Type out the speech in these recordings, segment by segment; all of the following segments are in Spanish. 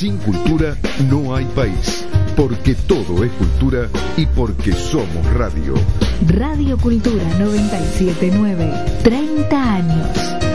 Sin cultura no hay país, porque todo es cultura y porque somos radio. Radio Cultura 979, 30 años.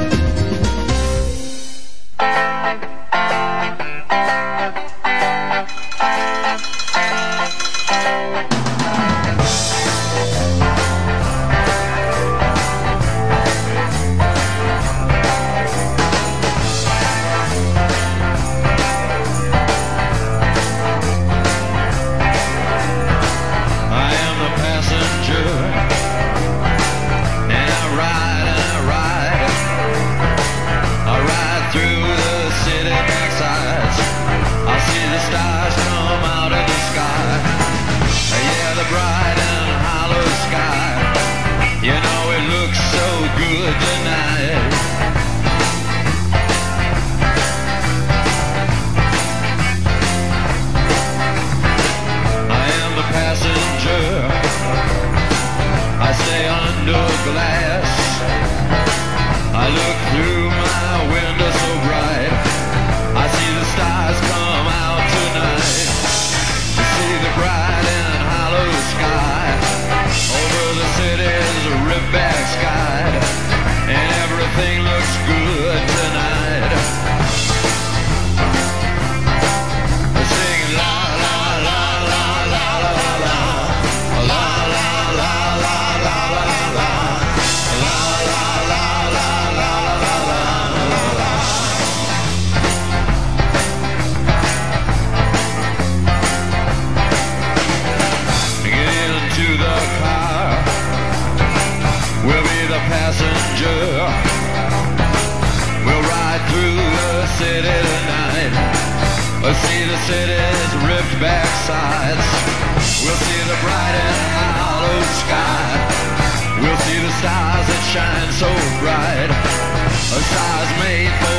sides. We'll see the bright and hollow sky. We'll see the stars that shine so bright. A stars made for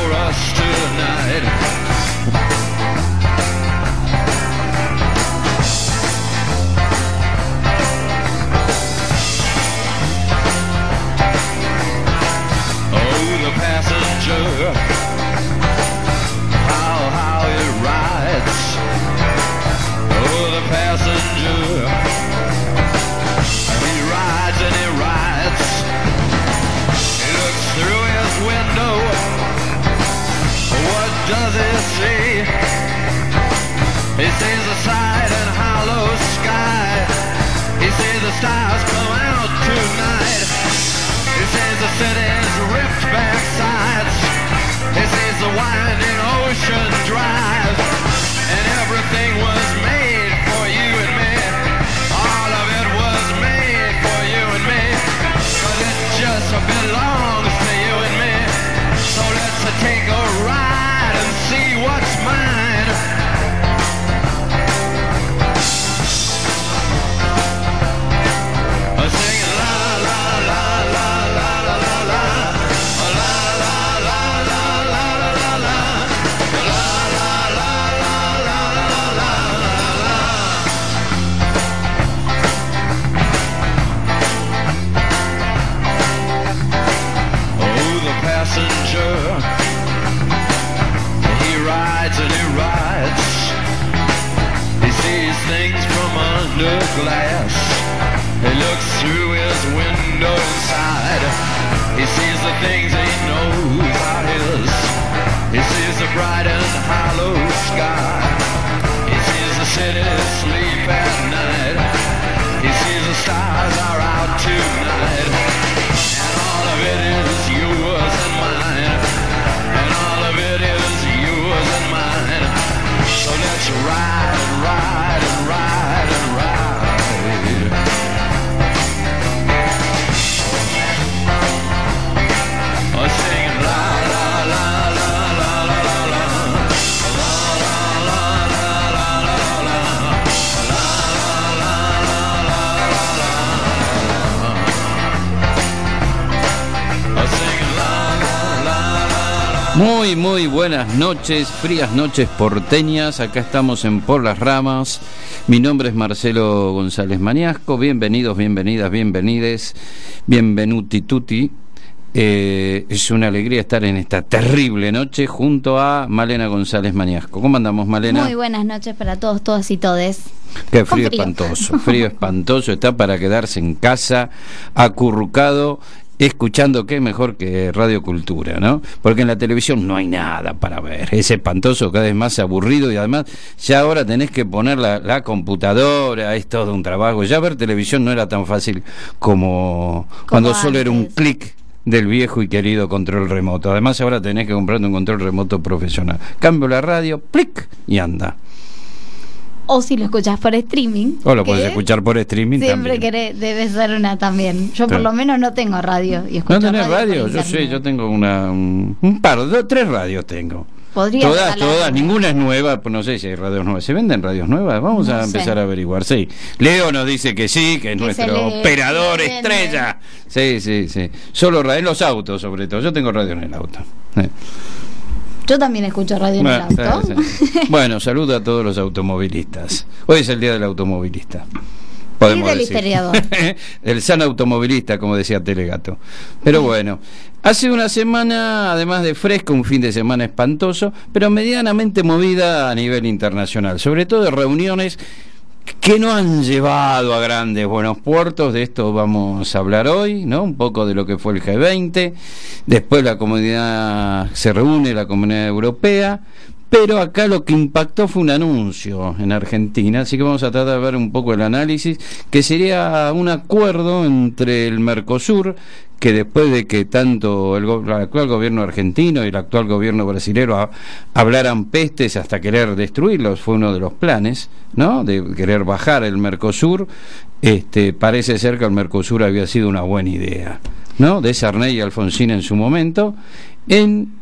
stars come out tonight. This is the city's ripped back sides. This is the winding ocean drive. Muy, muy buenas noches, frías noches porteñas. Acá estamos en Por las Ramas. Mi nombre es Marcelo González Maniasco. Bienvenidos, bienvenidas, bienvenides. Bienvenuti tutti. Eh, es una alegría estar en esta terrible noche junto a Malena González Maniasco. ¿Cómo andamos, Malena? Muy buenas noches para todos, todas y todes. Qué frío, frío, espantoso, frío espantoso, está para quedarse en casa, acurrucado escuchando qué mejor que Radio Cultura, ¿no? Porque en la televisión no hay nada para ver, es espantoso, cada vez más aburrido y además ya ahora tenés que poner la, la computadora, es todo un trabajo. Ya ver televisión no era tan fácil como, cuando solo era un clic del viejo y querido control remoto. Además ahora tenés que comprarte un control remoto profesional. Cambio la radio, plic y anda. O si lo escuchas por streaming. O lo puedes escuchar por streaming Siempre también. debe ser una también. Yo por lo menos no tengo radio. Y ¿No tenés radio? Yo sé, yo tengo una, un, un par, dos, tres radios tengo. Podría todas, todas, ninguna es nueva, pues no sé si hay radios nuevas. ¿Se venden radios nuevas? Vamos No a sé. empezar a averiguar. Sí. Leo nos dice que sí, que es Que nuestro operador estrella. Sí, sí, sí. Solo radio en los autos, sobre todo. Yo tengo radio en el auto. Sí. Yo también escucho radio en el Bueno, auto. Bueno, saludo a todos los automovilistas. Hoy es el día del automovilista. Podemos Y del el san automovilista, como decía Telegato. Pero bueno, hace una semana, además de fresco, un fin de semana espantoso, pero medianamente movida a nivel internacional, sobre todo de reuniones que no han llevado a grandes buenos puertos, de esto vamos a hablar hoy, ¿no? Un poco de lo que fue el G20, después la comunidad se reúne, la comunidad europea, pero acá lo que impactó fue un anuncio en Argentina, así que vamos a tratar de ver un poco el análisis, que sería un acuerdo entre el Mercosur, que después de que tanto el, actual gobierno argentino y el actual gobierno brasilero ha- hablaran pestes hasta querer destruirlos, fue uno de los planes, ¿no? De querer bajar el Mercosur, este, parece ser que el Mercosur había sido una buena idea, ¿no? De Sarney y Alfonsín en su momento, en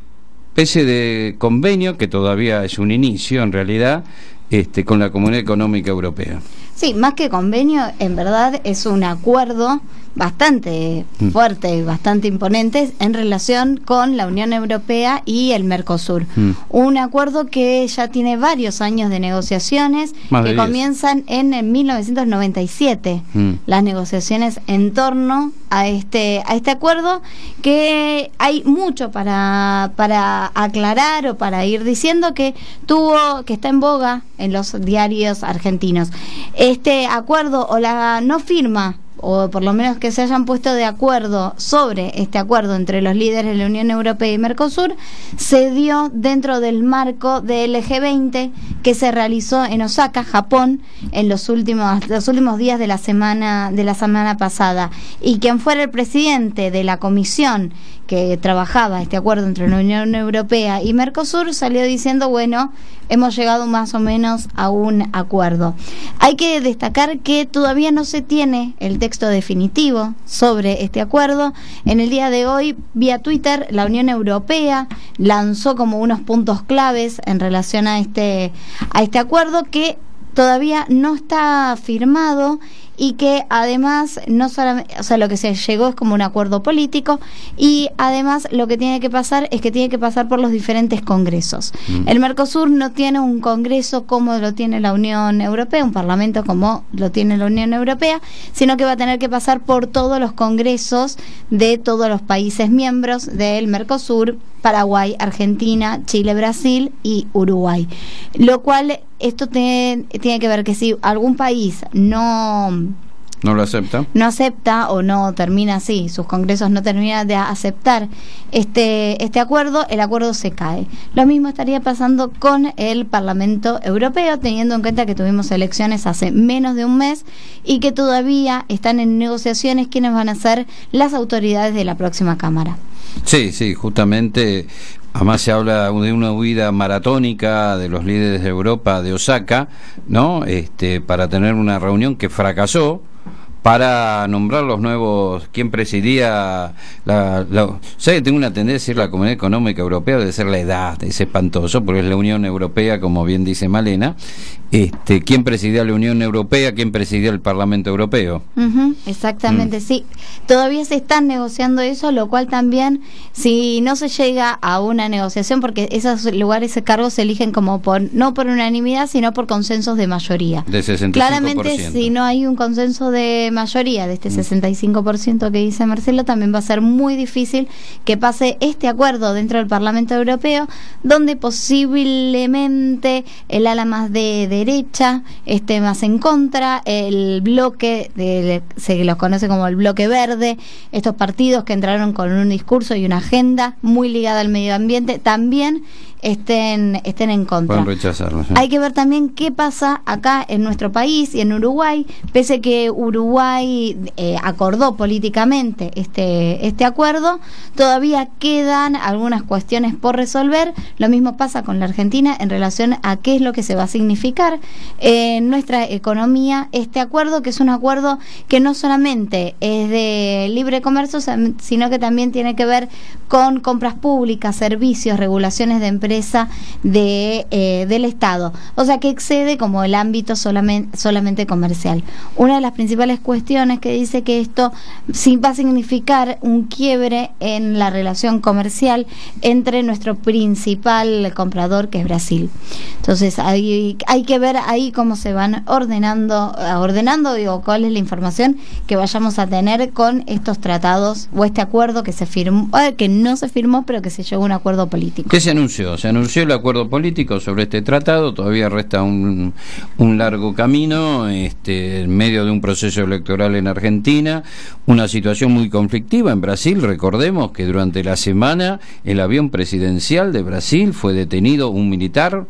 especie de convenio que todavía es un inicio en realidad este, con la Comunidad Económica Europea. Sí, más que convenio, en verdad es un acuerdo bastante Mm. fuerte, bastante imponente en relación con la Unión Europea y el Mercosur. Mm. Un acuerdo que ya tiene varios años de negociaciones Más que 10. comienzan en, el 1997. Mm. Las negociaciones en torno a este a este acuerdo que hay mucho para para aclarar o para ir diciendo que tuvo que está en boga en los diarios argentinos. Este acuerdo o la no firma o por lo menos que se hayan puesto de acuerdo sobre este acuerdo entre los líderes de la Unión Europea y Mercosur, se dio dentro del marco del G20 que se realizó en Osaka, Japón, en los últimos, los últimos días de la semana, de la semana pasada. Y quien fuera el presidente de la comisión que trabajaba este acuerdo entre la Unión Europea y Mercosur salió diciendo, bueno, hemos llegado más o menos a un acuerdo. Hay que destacar que todavía no se tiene el texto definitivo sobre este acuerdo. En el día de hoy, vía Twitter, la Unión Europea lanzó como unos puntos claves en relación a este, a este acuerdo que todavía no está firmado y que además no solamente, o sea, lo que se llegó es como un acuerdo político y además lo que tiene que pasar es que tiene que pasar por los diferentes congresos. Mm. El Mercosur no tiene un congreso como lo tiene la Unión Europea, un parlamento como lo tiene la Unión Europea, sino que va a tener que pasar por todos los congresos de todos los países miembros del Mercosur, Paraguay, Argentina, Chile, Brasil y Uruguay. Lo cual esto tiene que ver que si algún país no ¿No lo acepta? no acepta o no termina así, sus congresos no terminan de aceptar este, este acuerdo, el acuerdo se cae. Lo mismo estaría pasando con el Parlamento Europeo, teniendo en cuenta que tuvimos elecciones hace menos de un mes y que todavía están en negociaciones quiénes van a ser las autoridades de la próxima Cámara. Sí, sí, justamente. Además se habla de una huida maratónica de los líderes de Europa de Osaka, ¿no? Este, para tener una reunión que fracasó para nombrar los nuevos, quién presidía la, la ¿sabe? Tengo una tendencia a decir la Comunidad Económica Europea debe ser la edad, es espantoso, porque es la Unión Europea, como bien dice Malena, este, quién presidía la Unión Europea, quién presidía el Parlamento Europeo. Exactamente, sí. Todavía se están negociando eso, lo cual también, si no se llega a una negociación, porque esos lugares, ese cargo se eligen como por, no por unanimidad, sino por consensos de mayoría. De 65%. Claramente, si no hay un consenso de mayoría de este 65% que dice Marcelo, también va a ser muy difícil que pase este acuerdo dentro del Parlamento Europeo, donde posiblemente el ala más de derecha esté más en contra, el bloque, de, se los conoce como el bloque verde, estos partidos que entraron con un discurso y una agenda muy ligada al medio ambiente, también estén, estén en contra. Pueden rechazarlo. sí. Hay que ver también qué pasa acá en nuestro país y en Uruguay, pese que Uruguay eh, acordó políticamente este, este acuerdo, todavía quedan algunas cuestiones por resolver. Lo mismo pasa con la Argentina en relación a qué es lo que se va a significar en nuestra economía este acuerdo, que es un acuerdo que no solamente es de libre comercio, sino que también tiene que ver con compras públicas, servicios, regulaciones de empresa de, eh, del Estado. O sea que excede como el ámbito solamente, solamente comercial. Una de las principales cuestiones que dice que esto sí va a significar un quiebre en la relación comercial entre nuestro principal comprador, que es Brasil. Entonces hay, hay que ver ahí cómo se van ordenando, eh, ordenando, digo, cuál es la información que vayamos a tener con estos tratados o este acuerdo que se firmó, eh, que no se firmó, pero que se llegó a un acuerdo político. ¿Qué se anunció? Se anunció el acuerdo político sobre este tratado, todavía resta un, largo camino este, en medio de un proceso electoral en Argentina, una situación muy conflictiva en Brasil, recordemos que durante la semana el avión presidencial de Brasil fue detenido un militar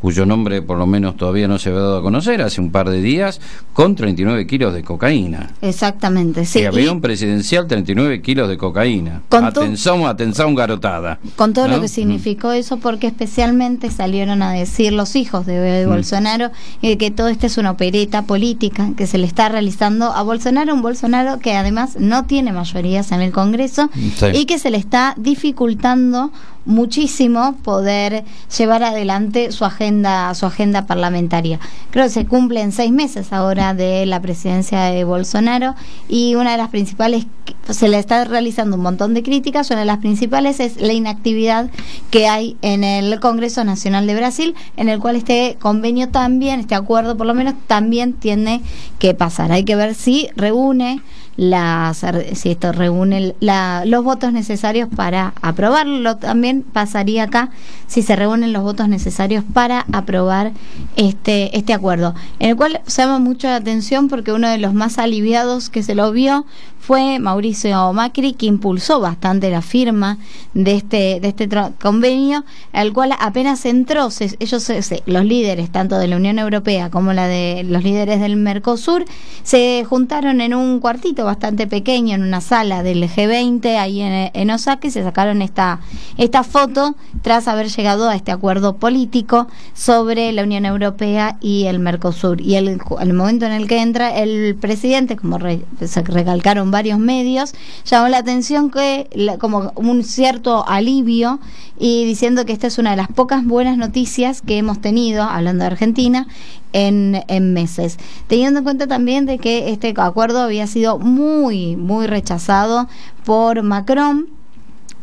cuyo nombre por lo menos todavía no se había dado a conocer, hace un par de días, con 39 kilos de cocaína. Exactamente, sí. el avión Y presidencial, 39 kilos de cocaína. Con Atención, atención, garotada. con todo ¿No? lo que significó eso, porque especialmente salieron a decir los hijos de, de Mm. Bolsonaro eh, que todo esto es una opereta política que se le está realizando a Bolsonaro, un Bolsonaro que además no tiene mayorías en el Congreso Sí. y que se le está dificultando muchísimo poder llevar adelante su agenda su agenda parlamentaria. Creo que se cumplen seis meses ahora de la presidencia de Bolsonaro y una de las principales se le está realizando un montón de críticas. Una de las principales es la inactividad que hay en el Congreso Nacional de Brasil, en el cual este convenio también, este acuerdo por lo menos, también tiene que pasar. Hay que ver si reúne las si esto reúne la- los votos necesarios para aprobarlo también pasaría acá si se reúnen los votos necesarios para aprobar este este acuerdo en el cual se llama mucho la atención porque uno de los más aliviados que se lo vio fue Mauricio Macri que impulsó bastante la firma de este de este convenio al cual apenas entró se- ellos se- los líderes tanto de la Unión Europea como la de los líderes del Mercosur se juntaron en un cuartito bastante pequeño en una sala del G20 ahí en, en Osaka y se sacaron esta esta foto tras haber llegado a este acuerdo político sobre la Unión Europea y el Mercosur. Y el, el momento en el que entra el presidente como re- se recalcaron varios medios llamó la atención que la- como un cierto alivio y diciendo que esta es una de las pocas buenas noticias que hemos tenido hablando de Argentina en, en meses. Teniendo en cuenta también de que este acuerdo había sido muy, muy rechazado por Macron,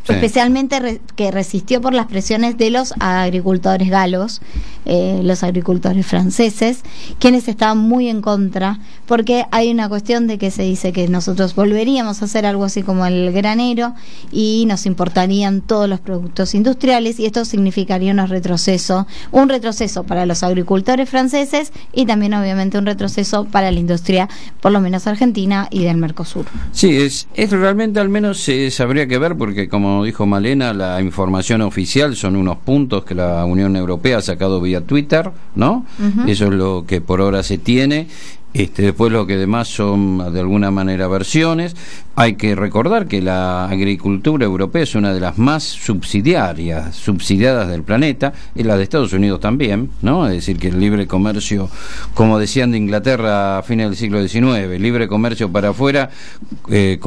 Sí. especialmente re- que resistió por las presiones de los agricultores galos, eh, los agricultores franceses, quienes estaban muy en contra, porque hay una cuestión de que se dice que nosotros volveríamos a hacer algo así como el granero y nos importarían todos los productos industriales y esto significaría un retroceso, un retroceso para los agricultores franceses y también obviamente un retroceso para la industria, por lo menos argentina y del Mercosur. Sí, es, es realmente al menos eh, habría que ver porque como dijo Malena, la información oficial son unos puntos que la Unión Europea ha sacado vía Twitter, ¿no? Eso es lo que por ahora se tiene. Este, después lo que demás son de alguna manera versiones. Hay que recordar que la agricultura europea es una de las más subsidiarias, subsidiadas del planeta, y la de Estados Unidos también, ¿no? Es decir, que el libre comercio, como decían de Inglaterra a fines del siglo XIX, libre comercio para afuera, eh,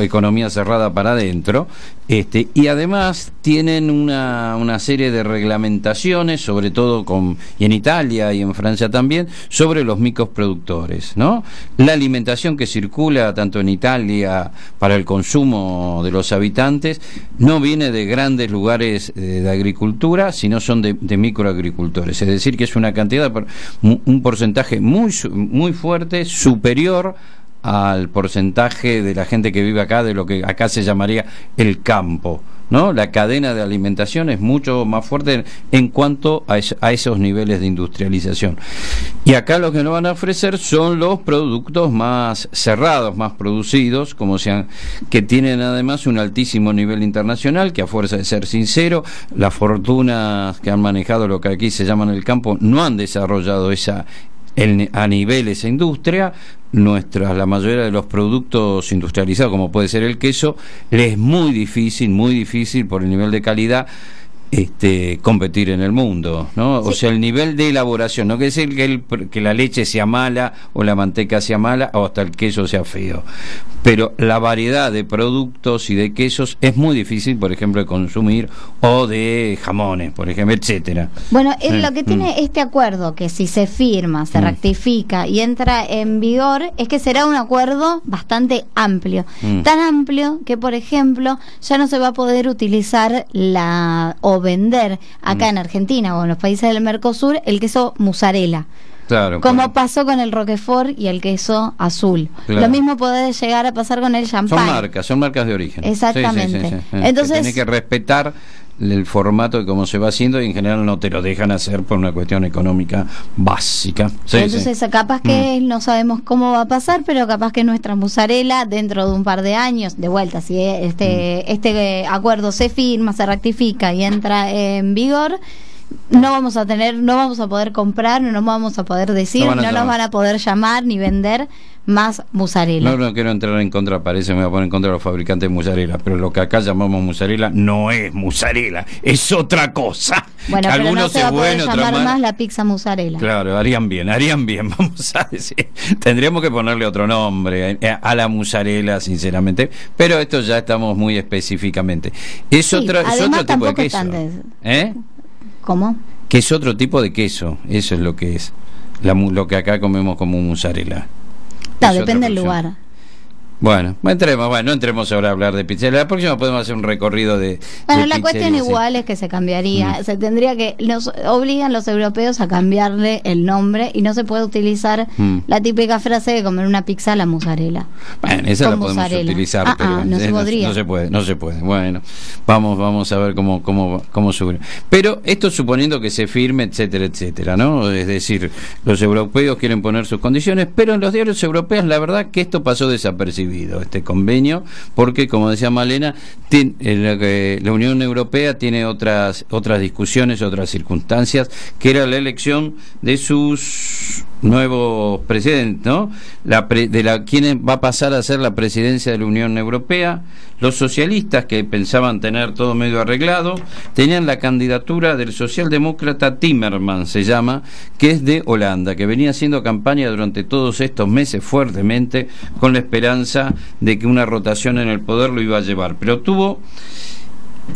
economía cerrada para adentro, este, y además tienen una, una serie de reglamentaciones, sobre todo con, y en Italia y en Francia también, sobre los microproductores, ¿no? La alimentación que circula tanto en Italia para el consumo de los habitantes no viene de grandes lugares eh, de agricultura, sino son de, de microagricultores, es decir, que es una cantidad, un porcentaje muy, muy fuerte, superior al porcentaje de la gente que vive acá, de lo que acá se llamaría el campo. ¿no? La cadena de alimentación es mucho más fuerte en cuanto a, a esos niveles de industrialización. Y acá lo que nos van a ofrecer son los productos más cerrados, más producidos, como sean, que tienen además un altísimo nivel internacional, que a fuerza de ser sincero, las fortunas que han manejado lo que aquí se llama en el campo no han desarrollado esa el- a nivel esa industria, nuestra, la mayoría de los productos industrializados, como puede ser el queso, le es muy difícil, muy difícil por el nivel de calidad este, competir en el mundo, ¿no? O sea, el nivel de elaboración, no quiere decir que, el- que la leche sea mala o la manteca sea mala o hasta el queso sea feo, pero la variedad de productos y de quesos es muy difícil, por ejemplo, de consumir o de jamones, por ejemplo, etcétera. Bueno, es Sí. lo que tiene este acuerdo, que si se firma, se Mm. rectifica y entra en vigor, es que será un acuerdo bastante amplio. Mm. Tan amplio que, por ejemplo, ya no se va a poder utilizar la o vender acá Mm. en Argentina o en los países del Mercosur el queso mozzarella. Claro. Como claro. pasó con el Roquefort y el queso azul. Claro. Lo mismo puede llegar a pasar con el champán. Son marcas, son marcas de origen. Exactamente. Sí, sí, sí, sí. Entonces- Que tenés que respetar el formato de cómo se va haciendo y en general no te lo dejan hacer por una cuestión económica básica. Sí, Entonces, sí. Mm. capaz que no sabemos cómo va a pasar, pero capaz que nuestra mozzarella, dentro de un par de años, de vuelta, si este, Mm. este acuerdo se firma, se rectifica y entra en vigor, no vamos a tener, no vamos a poder comprar, no nos vamos a poder decir, No nos van a poder llamar ni vender más mozzarella. No, no quiero entrar en contra, parece me voy a poner en contra de los fabricantes de mozzarella, pero lo que acá llamamos mozzarella no es mozzarella, es otra cosa. bueno, pero no algunos se va a poder bueno, llamar más la pizza mozzarella. Claro, harían bien, harían bien, vamos a decir. Tendríamos que ponerle otro nombre eh, a la musarela, sinceramente, pero esto ya estamos muy específicamente. Es, Sí, otro, es otro tipo de queso. ¿Eh? ¿Cómo? Que es otro tipo de queso, eso es lo que es. La, lo que acá comemos como otra depende del lugar. Bueno, no entremos, bueno, no entremos ahora a hablar de pizzería. La próxima podemos hacer un recorrido de. Bueno, de la cuestión sí. igual es que se cambiaría, Mm. se tendría que, nos obligan los europeos a cambiarle el nombre y no se puede utilizar Mm. la típica frase de comer una pizza a la mozzarella. Bueno, esa la podemos mozzarella. utilizar, Ah, pero ah, no se podría. no se puede, no se puede. Bueno, vamos, vamos a ver cómo, cómo, cómo sube. Pero esto suponiendo que se firme, etcétera, etcétera, ¿no? Es decir, los europeos quieren poner sus condiciones, pero en los diarios europeos la verdad que esto pasó desapercibido, este convenio, porque como decía Malena, tien- eh, que- la Unión Europea tiene otras, otras discusiones, otras circunstancias, que era la elección de sus nuevos presidentes, ¿no? La pre- de la quién va a pasar a ser la presidencia de la Unión Europea. Los socialistas que pensaban tener todo medio arreglado tenían la candidatura del socialdemócrata Timmermans, se llama, que es de Holanda, que venía haciendo campaña durante todos estos meses fuertemente con la esperanza de que una rotación en el poder lo iba a llevar, pero tuvo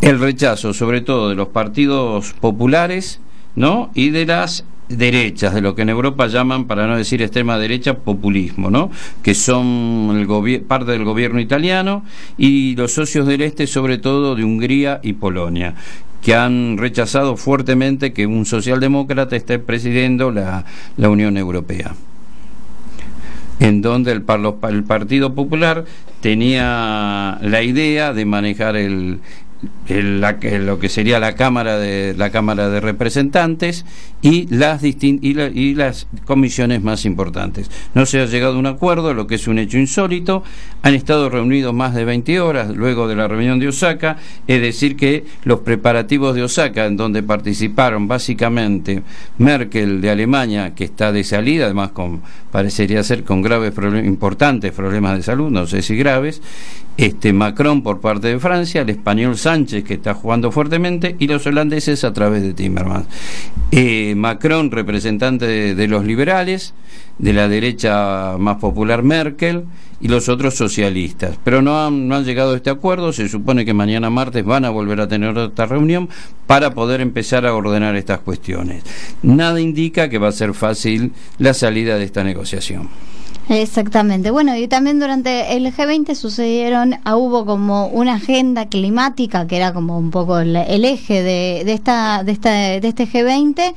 el rechazo sobre todo de los partidos populares, ¿no? Y de las derechas, de lo que en Europa llaman, para no decir extrema derecha, populismo, ¿no? Que son parte del gobierno italiano y los socios del este, sobre todo de Hungría y Polonia que han rechazado fuertemente que un socialdemócrata esté presidiendo la, la Unión Europea en donde el, Partido Popular tenía la idea de manejar el- la- que- lo que sería la Cámara de la Cámara de Representantes y las distin- y, la- y las comisiones más importantes. No se ha llegado a un acuerdo, lo que es un hecho insólito. Han estado reunidos más de 20 horas luego de la reunión de Osaka, es decir que los preparativos de Osaka en donde participaron básicamente Merkel de Alemania que está de salida, además con parecería ser con graves problemas importantes problemas de salud, no sé si graves, este Macron por parte de Francia, el español Sánchez que está jugando fuertemente y los holandeses a través de Timmermans. Eh, Macron representante de, de los liberales, de la derecha más popular Merkel y los otros socialistas. Pero no han, no han llegado a este acuerdo, se supone que mañana martes van a volver a tener otra reunión para poder empezar a ordenar estas cuestiones. Nada indica que va a ser fácil la salida de esta negociación. Exactamente. Bueno, y también durante el G20 sucedieron, ah, hubo como una agenda climática que era como un poco el, el eje de, de esta, de esta, de este G20.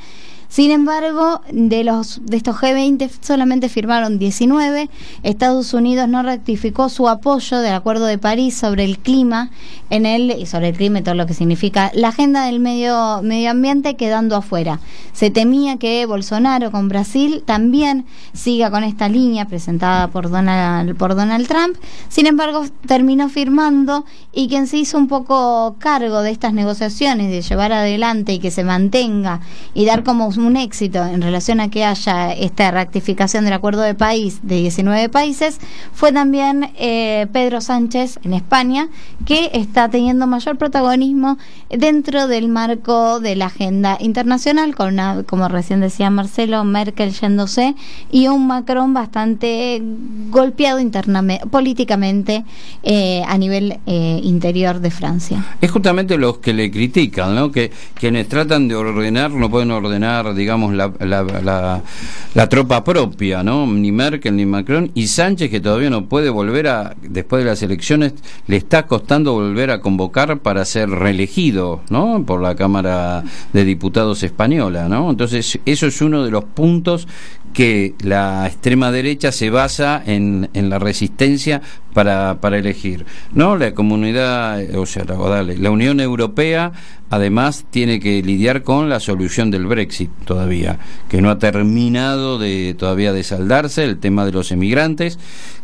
Sin embargo, de los de estos G20 solamente firmaron 19. Estados Unidos no rectificó su apoyo del Acuerdo de París sobre el clima en el y sobre el clima y todo lo que significa la agenda del medio medio ambiente quedando afuera. Se temía que Bolsonaro con Brasil también siga con esta línea presentada por Donald por Donald Trump. Sin embargo, terminó firmando y quien se hizo un poco cargo de estas negociaciones de llevar adelante y que se mantenga y dar como éxito en relación a que haya esta ratificación del acuerdo de país de 19 países fue también eh, Pedro Sánchez en España, que está teniendo mayor protagonismo dentro del marco de la agenda internacional, con una, como recién decía Marcelo, Merkel yéndose y un Macron bastante golpeado internamente, políticamente eh, a nivel eh, interior de Francia. Es justamente los que le critican, ¿no? Que quienes tratan de ordenar no pueden ordenar digamos, la, la, la, tropa propia, ¿no? Ni Merkel ni Macron, y Sánchez, que todavía no puede volver a, después de las elecciones, le está costando volver a convocar para ser reelegido, ¿no? Por la Cámara de Diputados española, ¿no? Entonces, eso es uno de los puntos que la extrema derecha se basa en, en la resistencia para, para elegir. ¿no? La comunidad, o sea, la, la Unión Europea además tiene que lidiar con la solución del Brexit todavía, que no ha terminado de todavía de saldarse, el tema de los emigrantes,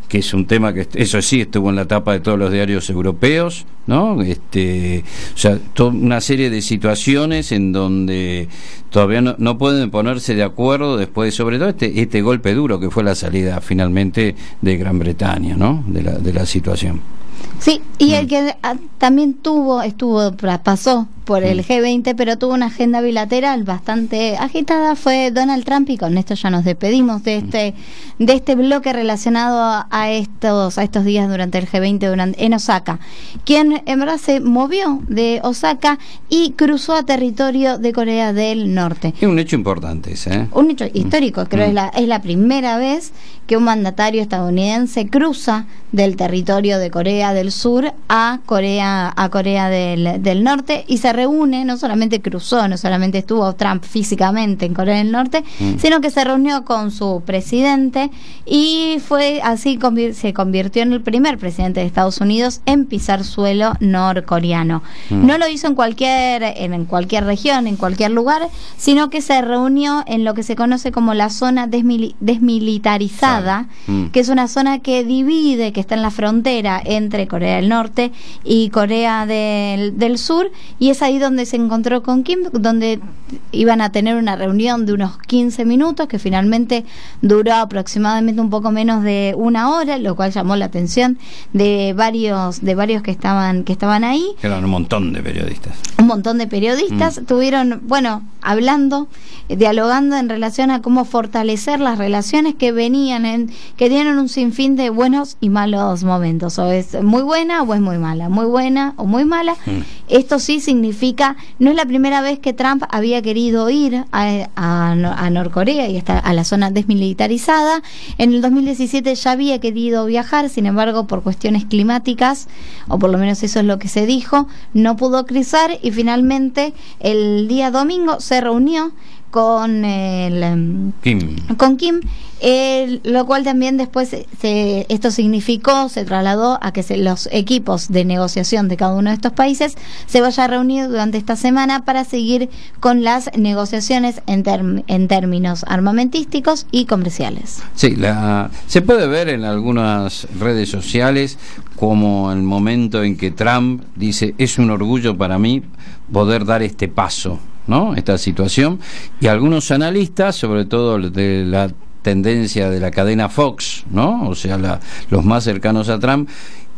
que es un tema que eso sí estuvo en la tapa de todos los diarios europeos, ¿no? Este, o sea, toda una serie de situaciones en donde todavía no, no, pueden ponerse de acuerdo después, sobre todo este este golpe duro que fue la salida finalmente de Gran Bretaña, ¿no? De la de la situación. Sí, y el mm. que ah, también tuvo, estuvo, pasó por el mm. G20, pero tuvo una agenda bilateral bastante agitada fue Donald Trump y con esto ya nos despedimos de este de este bloque relacionado a estos a estos días durante el G20 durante, en Osaka, quien en verdad se movió de Osaka y cruzó a territorio de Corea del Norte. Es un hecho importante ese, ¿eh? Un hecho histórico, creo es la es la primera vez que un mandatario estadounidense cruza del territorio de Corea del Sur a Corea a Corea del, del Norte y se reúne, no solamente cruzó, no solamente estuvo Trump físicamente en Corea del Norte, mm. sino que se reunió con su presidente y fue así se convirtió en el primer presidente de Estados Unidos en pisar suelo norcoreano. Mm. No lo hizo en cualquier en, cualquier región, en cualquier lugar, sino que se reunió en lo que se conoce como la zona desmilitarizada, mm. que es una zona que divide, que está en la frontera entre Corea del Norte y Corea del, del Sur y esa ahí donde se encontró con Kim, donde iban a tener una reunión de unos 15 minutos que finalmente duró aproximadamente un poco menos de una hora, lo cual llamó la atención de varios de varios que estaban que estaban ahí. Eran un montón de periodistas. Un montón de periodistas mm. bueno, hablando, dialogando en relación a cómo fortalecer las relaciones que venían en que tienen un sinfín de buenos y malos momentos, o es muy buena o es muy mala, muy buena o muy mala. Mm. Esto sí significa no es la primera vez que Trump había querido ir a, a, Norcorea y a la zona desmilitarizada. En el 2017 ya había querido viajar, sin embargo, por cuestiones climáticas, o por lo menos eso es lo que se dijo, no pudo cruzar y finalmente el día domingo se reunió con el em, Kim. con Kim lo cual también después se, esto significó se trasladó a que los equipos de negociación de cada uno de estos países se vaya a reunir durante esta semana para seguir con las negociaciones en, en términos armamentísticos y comerciales sí la, se puede ver en algunas redes sociales como el momento en que Trump dice es un orgullo para mí poder dar este paso ¿no? esta situación y algunos analistas, sobre todo de la tendencia de la cadena Fox, ¿no? o sea, la, los más cercanos a Trump,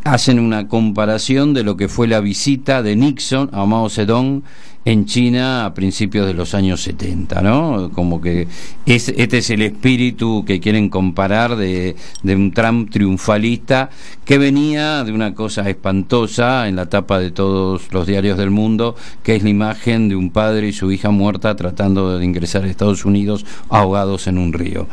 hacen una comparación de lo que fue la visita de Nixon a Mao Zedong en China a principios de los años 70, ¿no? Como que es, este es el espíritu que quieren comparar de, de, un Trump triunfalista que venía de una cosa espantosa en la tapa de todos los diarios del mundo, que es la imagen de un padre y su hija muerta tratando de ingresar a Estados Unidos ahogados en un río.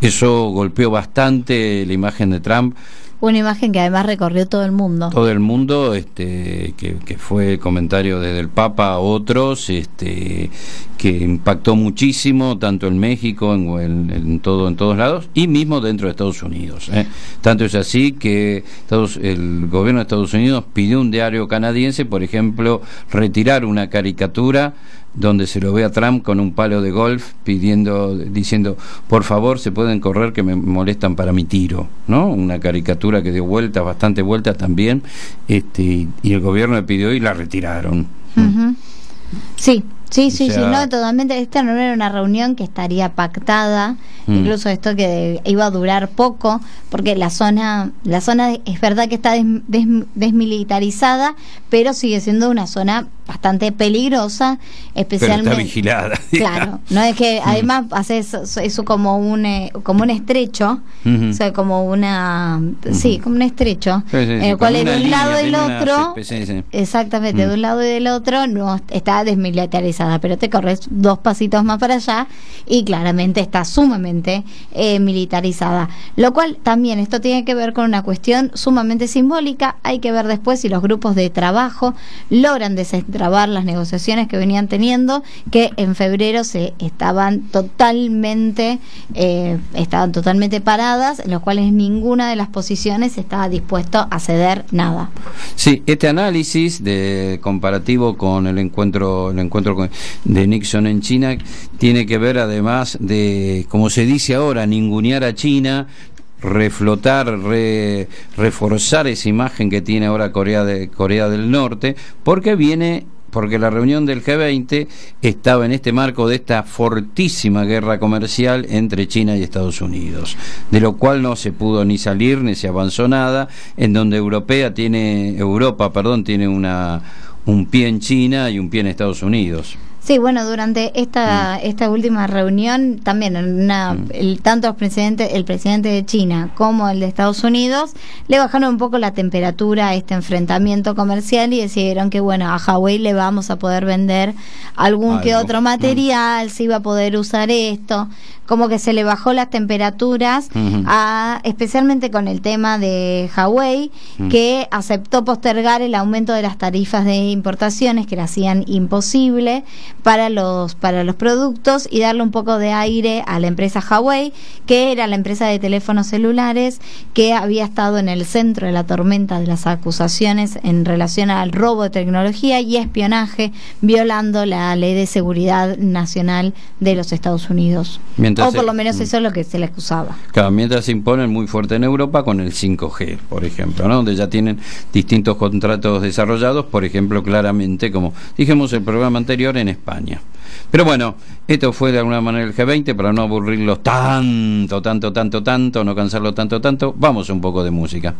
Eso golpeó bastante la imagen de Trump Una imagen que además recorrió todo el mundo. Todo el mundo, este, que, que fue comentario desde el Papa a otros, este, que impactó muchísimo, tanto en México, en, en- todo, en todos lados, y mismo dentro de Estados Unidos. ¿eh? Tanto es así que Estados- el gobierno de Estados Unidos pidió un diario canadiense, por ejemplo, retirar una caricatura donde se lo ve a Trump con un palo de golf pidiendo, diciendo, por favor, se pueden correr que me molestan para mi tiro, ¿no? Una caricatura que dio vueltas, bastante vueltas también, este, y el gobierno le pidió y la retiraron. Sí, sí, sí, O sí, no, totalmente. Esta no era una reunión que estaría pactada, Mm. incluso esto que iba a durar poco, porque la zona, la zona es verdad que está des- des- desmilitarizada, pero sigue siendo una zona bastante peligrosa, Pero especialmente. está vigilada. Claro, no es que además hace eso, eso como un eh, como un estrecho, o sea, como una sí, como un estrecho, Sí, sí, sí, en el cual de un línea, lado y del otro. Exactamente, Mm. de un lado y del otro no está desmilitarizada, pero te corres dos pasitos más para allá y claramente está sumamente eh, militarizada. Lo cual también esto tiene que ver con una cuestión sumamente simbólica. Hay que ver después si los grupos de trabajo logran destrabar las negociaciones que venían teniendo, que en febrero se estaban totalmente eh, estaban totalmente paradas, en los cuales ninguna de las posiciones estaba dispuesto a ceder nada. Sí, este análisis de comparativo con el encuentro, el encuentro con- de Nixon en China tiene que ver además de, como se dice ahora, ningunear a China, reflotar, re- reforzar esa imagen que tiene ahora Corea de Corea del Norte, porque viene porque la reunión del G20 estaba en este marco de esta fortísima guerra comercial entre China y Estados Unidos, de lo cual no se pudo ni salir ni se avanzó nada, en donde Europea tiene Europa, perdón, tiene una un pie en China y un pie en Estados Unidos. Sí, bueno, durante esta esta última reunión también una, Mm. el, tanto los presidentes, el presidente de China como el de Estados Unidos le bajaron un poco la temperatura a este enfrentamiento comercial y decidieron que bueno a Huawei le vamos a poder vender algún que otro material, se iba a poder usar esto, como que se le bajó las temperaturas a, especialmente con el tema de Huawei Mm. que aceptó postergar el aumento de las tarifas de importaciones que le hacían imposible para los para los productos y darle un poco de aire a la empresa Huawei, que era la empresa de teléfonos celulares que había estado en el centro de la tormenta de las acusaciones en relación al robo de tecnología y espionaje, violando la ley de seguridad nacional de los Estados Unidos. Mientras o por se- lo menos mm. eso es lo que se le acusaba. Claro, mientras se imponen muy fuerte en Europa con el 5G, por ejemplo, ¿no? donde ya tienen distintos contratos desarrollados, por ejemplo, claramente, como dijimos el programa anterior, en España. Pero bueno, esto fue de alguna manera el G20, para no aburrirlos tanto, tanto, tanto, tanto, no cansarlo tanto, tanto, vamos un poco de música.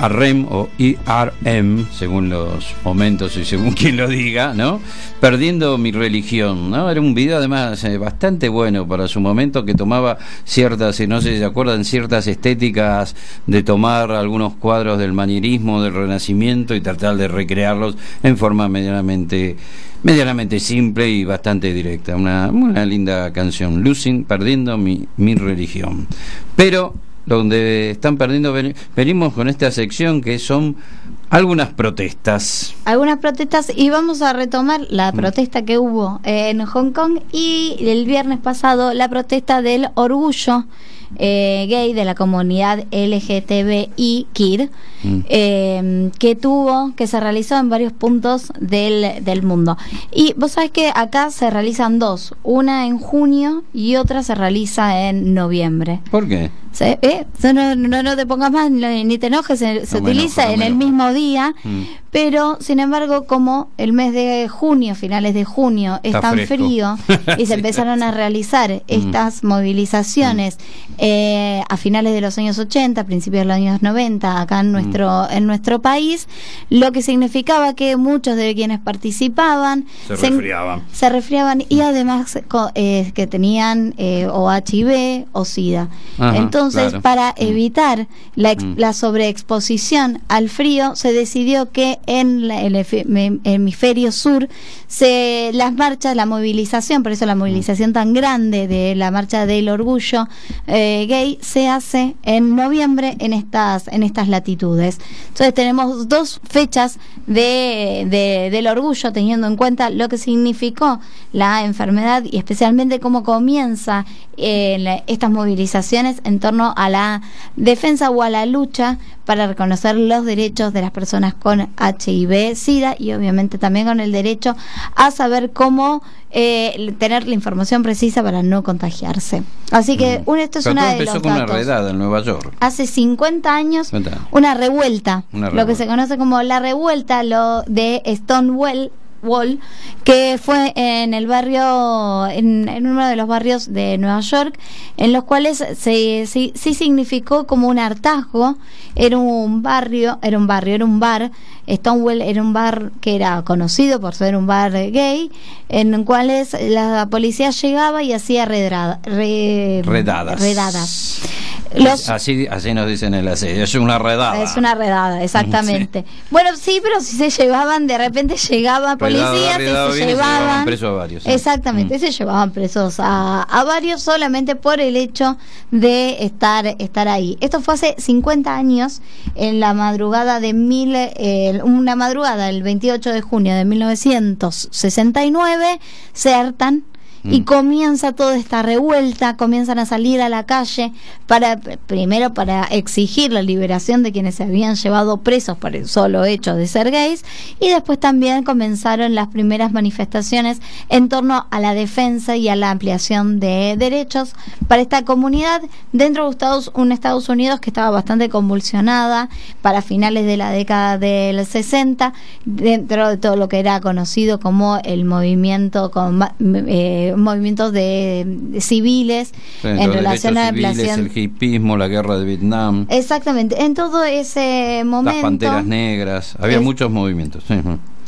Escuchar a REM o IRM, según los momentos y según quien lo diga, ¿no? Perdiendo mi religión, ¿no? Era un video además eh, bastante bueno para su momento que tomaba ciertas, eh, no sé si se acuerdan, ciertas estéticas de tomar algunos cuadros del manierismo, del renacimiento y tratar de recrearlos en forma medianamente medianamente simple y bastante directa. Una, una linda canción, Losing, Perdiendo mi, mi religión. Pero donde están perdiendo, ven- venimos con esta sección que son algunas protestas. algunas protestas y vamos a retomar la protesta que hubo en Hong Kong y el viernes pasado la protesta del orgullo eh, gay de la comunidad LGTBI KID Mm. eh, que tuvo que se realizó en varios puntos del, del mundo y vos sabés que acá se realizan dos una en junio y otra se realiza en noviembre ¿Por qué? Se- eh, no, no, no te pongas más ni te enojes, se, se No utiliza enojo, en el mismo día, Mm. pero sin embargo como el mes de junio, finales de junio, es Está tan fresco. frío y se empezaron a realizar estas movilizaciones eh, a finales de los años 80, principios de los años 90, acá en nuestro, en nuestro país, lo que significaba que muchos de quienes participaban Se en- resfriaban. se resfriaban y además eh, que tenían eh, o HIV o SIDA. Ajá, Entonces, claro. para Mm. evitar la, ex- Mm. la sobreexposición al frío, se decidió que en la- el hemisferio sur se las marchas, la movilización, por eso la movilización tan grande de la marcha del orgullo eh, gay se hace en noviembre en estas en estas latitudes. Entonces tenemos dos fechas de, de- del orgullo teniendo en cuenta lo que significó la enfermedad y especialmente cómo comienza eh, estas movilizaciones en torno a la defensa o a la lucha para reconocer los derechos de las personas con HIV, SIDA y obviamente también con el derecho a saber cómo eh, tener la información precisa para no contagiarse. Así que un- esto es Pero una todo de empezó los con una redada en Nueva York. Hace 50 años una revuelta, Una lo que revuelta. se conoce como la revuelta lo de Stonewall Wall, que fue en el barrio, en, uno de los barrios de Nueva York, en los cuales se, sí, sí significó como un hartazgo. Era un barrio, era un barrio, era un bar. Stonewall era un bar que era conocido por ser un bar gay, en cuales la policía llegaba y hacía redrada- re- Redadas. redadas. Los- Así, así nos dicen en la serie, es una redada. Es una redada, exactamente. Bueno, sí, pero si se llevaban, de repente policías y redada se y se llevaban. llevaban presos a varios, sí. Exactamente, Mm. se llevaban presos a, a varios solamente por el hecho de estar, estar ahí. Esto fue hace 50 años, en la madrugada de mil, eh, una madrugada, el 28 de junio de 1969, se hartan. Y Mm. comienza toda esta revuelta, comienzan a salir a la calle para primero para exigir la liberación de quienes se habían llevado presos por el solo hecho de ser gays y después también comenzaron las primeras manifestaciones en torno a la defensa y a la ampliación de derechos para esta comunidad dentro de Estados, un Estados Unidos que estaba bastante convulsionada para finales de la década del 60 dentro de todo lo que era conocido como el movimiento con ma- eh, movimientos de, de civiles Sí, en relación a la ampliación el hipismo, la guerra de Vietnam, exactamente en todo ese las momento panteras negras, había es- muchos movimientos. sí.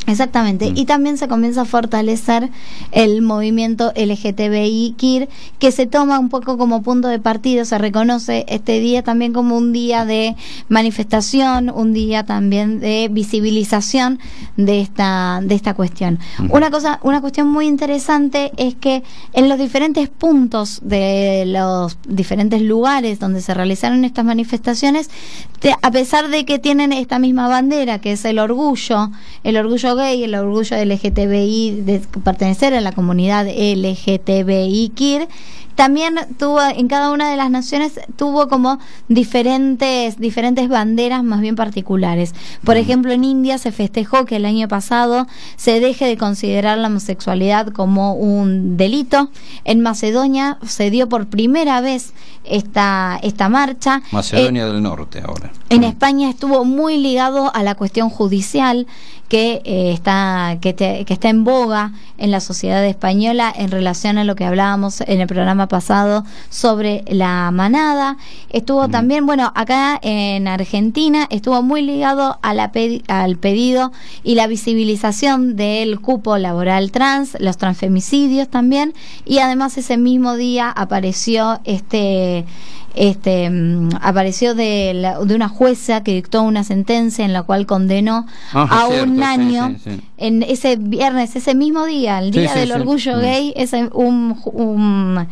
Exactamente, Mm. y también se comienza a fortalecer el movimiento LGTBI KIR, que se toma un poco como punto de partido, se reconoce este día también como un día de manifestación, un día también de visibilización de esta, de esta cuestión. Una cosa, una cuestión muy interesante es que en los diferentes puntos de los diferentes lugares donde se realizaron estas manifestaciones, te- a pesar de que tienen esta misma bandera, que es el orgullo, el orgullo gay, el orgullo LGTBI, de pertenecer a la comunidad LGTBI KIR, también tuvo en cada una de las naciones tuvo como diferentes diferentes banderas más bien particulares. Por ejemplo, en India se festejó que el año pasado se deje de considerar la homosexualidad como un delito. En Macedonia se dio por primera vez esta esta marcha. Macedonia del Norte ahora. En España estuvo muy ligado a la cuestión judicial que eh, está que, te- que está en boga en la sociedad española en relación a lo que hablábamos en el programa pasado sobre la manada. Estuvo también, bueno, acá en Argentina estuvo muy ligado a la pedi- al pedido y la visibilización del cupo laboral trans, los transfemicidios también y además ese mismo día apareció este este mm, apareció de, la- de una jueza que dictó una sentencia en la cual condenó Ah, a cierto, un año sí, sí. en ese viernes, ese mismo día, el día del orgullo Mm. gay, es un, un,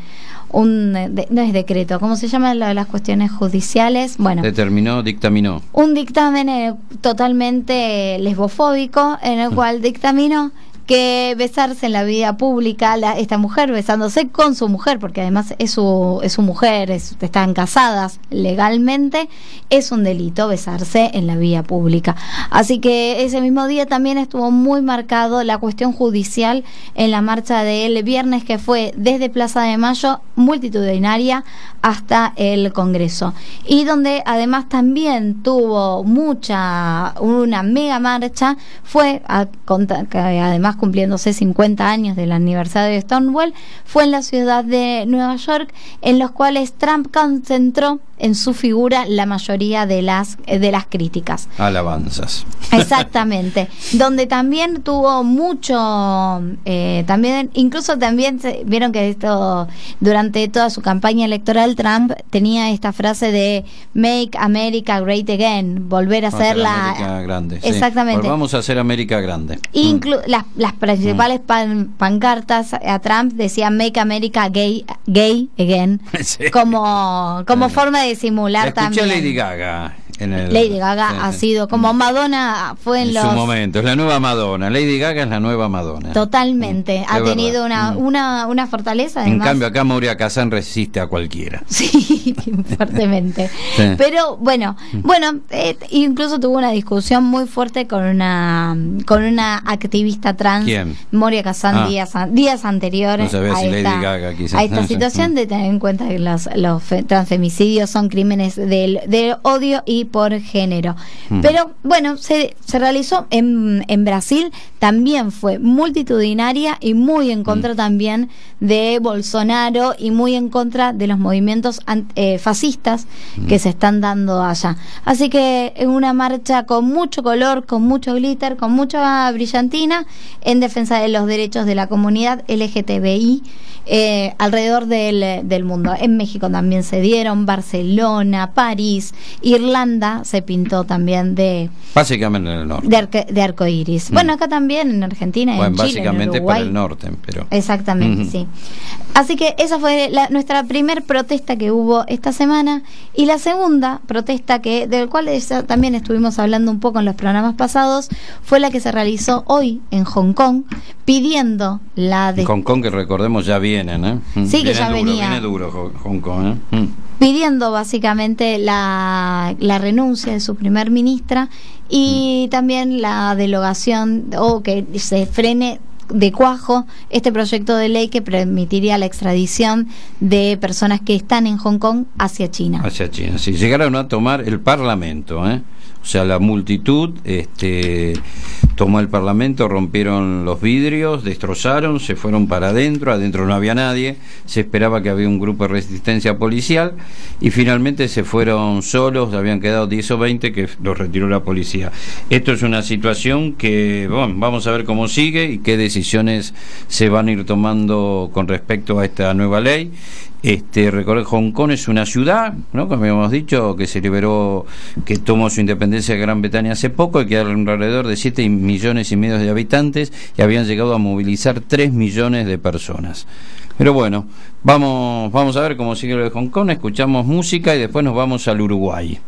un de- no es decreto, ¿cómo se llaman la- las cuestiones judiciales? Bueno, Determinó, dictaminó. un dictamen eh, totalmente lesbofóbico en el cual dictaminó que besarse en la vida pública, la- esta mujer besándose con su mujer, porque además es su, es su mujer, es- están casadas legalmente, es un delito besarse en la vía pública. Así que ese mismo día también estuvo muy marcado la cuestión judicial en la marcha del viernes que fue desde Plaza de Mayo multitudinaria hasta el Congreso y donde además también tuvo mucha una mega marcha fue a que cumpliéndose 50 años del aniversario de Stonewall fue en la ciudad de Nueva York en los cuales Trump concentró en su figura la mayoría de las eh, de las críticas Alabanzas. Exactamente, donde también tuvo mucho, eh, también, incluso también se- vieron que esto durante toda su campaña electoral Trump tenía esta frase de Make America Great Again, volver a ser la, América grande. exactamente. Vamos a hacer América grande. Inclu- las, las principales Mm. pan- pancartas a Trump decían Make America Gay, gay Again, Sí. como, como Eh. forma de simular también. Lady Gaga. En el, Lady Gaga ha sido como Madonna fue en, en los su momento, es la nueva Madonna. Lady Gaga es la nueva Madonna. Totalmente. Mm, ha tenido una, Mm. una, una fortaleza En además. cambio, acá Moria Kazan resiste a cualquiera. Sí, fuertemente. Sí. Pero bueno, bueno, eh, incluso tuvo una discusión muy fuerte con una con una activista trans, ¿Quién? Moria Kazan, Ah. días, días anteriores No a, si Lady esta, Gaga a situación Mm. de tener en cuenta que los, los fe- transfemicidios son crímenes del, del odio y por género. Mm. Pero bueno, se, se realizó en, en Brasil, también fue multitudinaria y muy en contra también de Bolsonaro y muy en contra de los movimientos eh, fascistas que se están dando allá. Así que es una marcha con mucho color, con mucho glitter, con mucha brillantina en defensa de los derechos de la comunidad LGTBI eh, alrededor del, del mundo. En México también se dieron, Barcelona, París, Irlanda se pintó también de, Básicamente en el norte. de, arque- de arco iris. Mm. Bueno, acá también en Argentina, bueno, en Chile, en básicamente para el norte, pero. Exactamente, sí. Así que esa fue la- nuestra primer protesta que hubo esta semana y la segunda protesta que del cual también estuvimos hablando un poco en los programas pasados fue la que se realizó hoy en Hong Kong pidiendo la de Hong Kong, que recordemos, ya vienen, ¿eh? Sí, que Viene ya duro, venía. Viene duro Ho- Hong Kong, ¿eh? Mm. Pidiendo básicamente la, la renuncia de su primer ministra y también la derogación o que se frene de cuajo este proyecto de ley que permitiría la extradición de personas que están en Hong Kong hacia China. hacia China. Sí, llegaron a tomar el Parlamento, ¿eh? O sea, la multitud este, tomó el Parlamento, rompieron los vidrios, destrozaron, se fueron para adentro, adentro no había nadie, se esperaba que había un grupo de resistencia policial y finalmente se fueron solos, habían quedado 10 o 20 que los retiró la policía. Esto es una situación que, bueno, vamos a ver cómo sigue y qué decisiones se van a ir tomando con respecto a esta nueva ley. Este, recordar Hong Kong es una ciudad, ¿no? Como habíamos dicho, que se liberó, que tomó su independencia de Gran Bretaña hace poco, y que alrededor de 7 millones y medio de habitantes y habían llegado a movilizar 3 millones de personas. Pero bueno, vamos, vamos a ver cómo sigue lo de Hong Kong, escuchamos música y después nos vamos al Uruguay.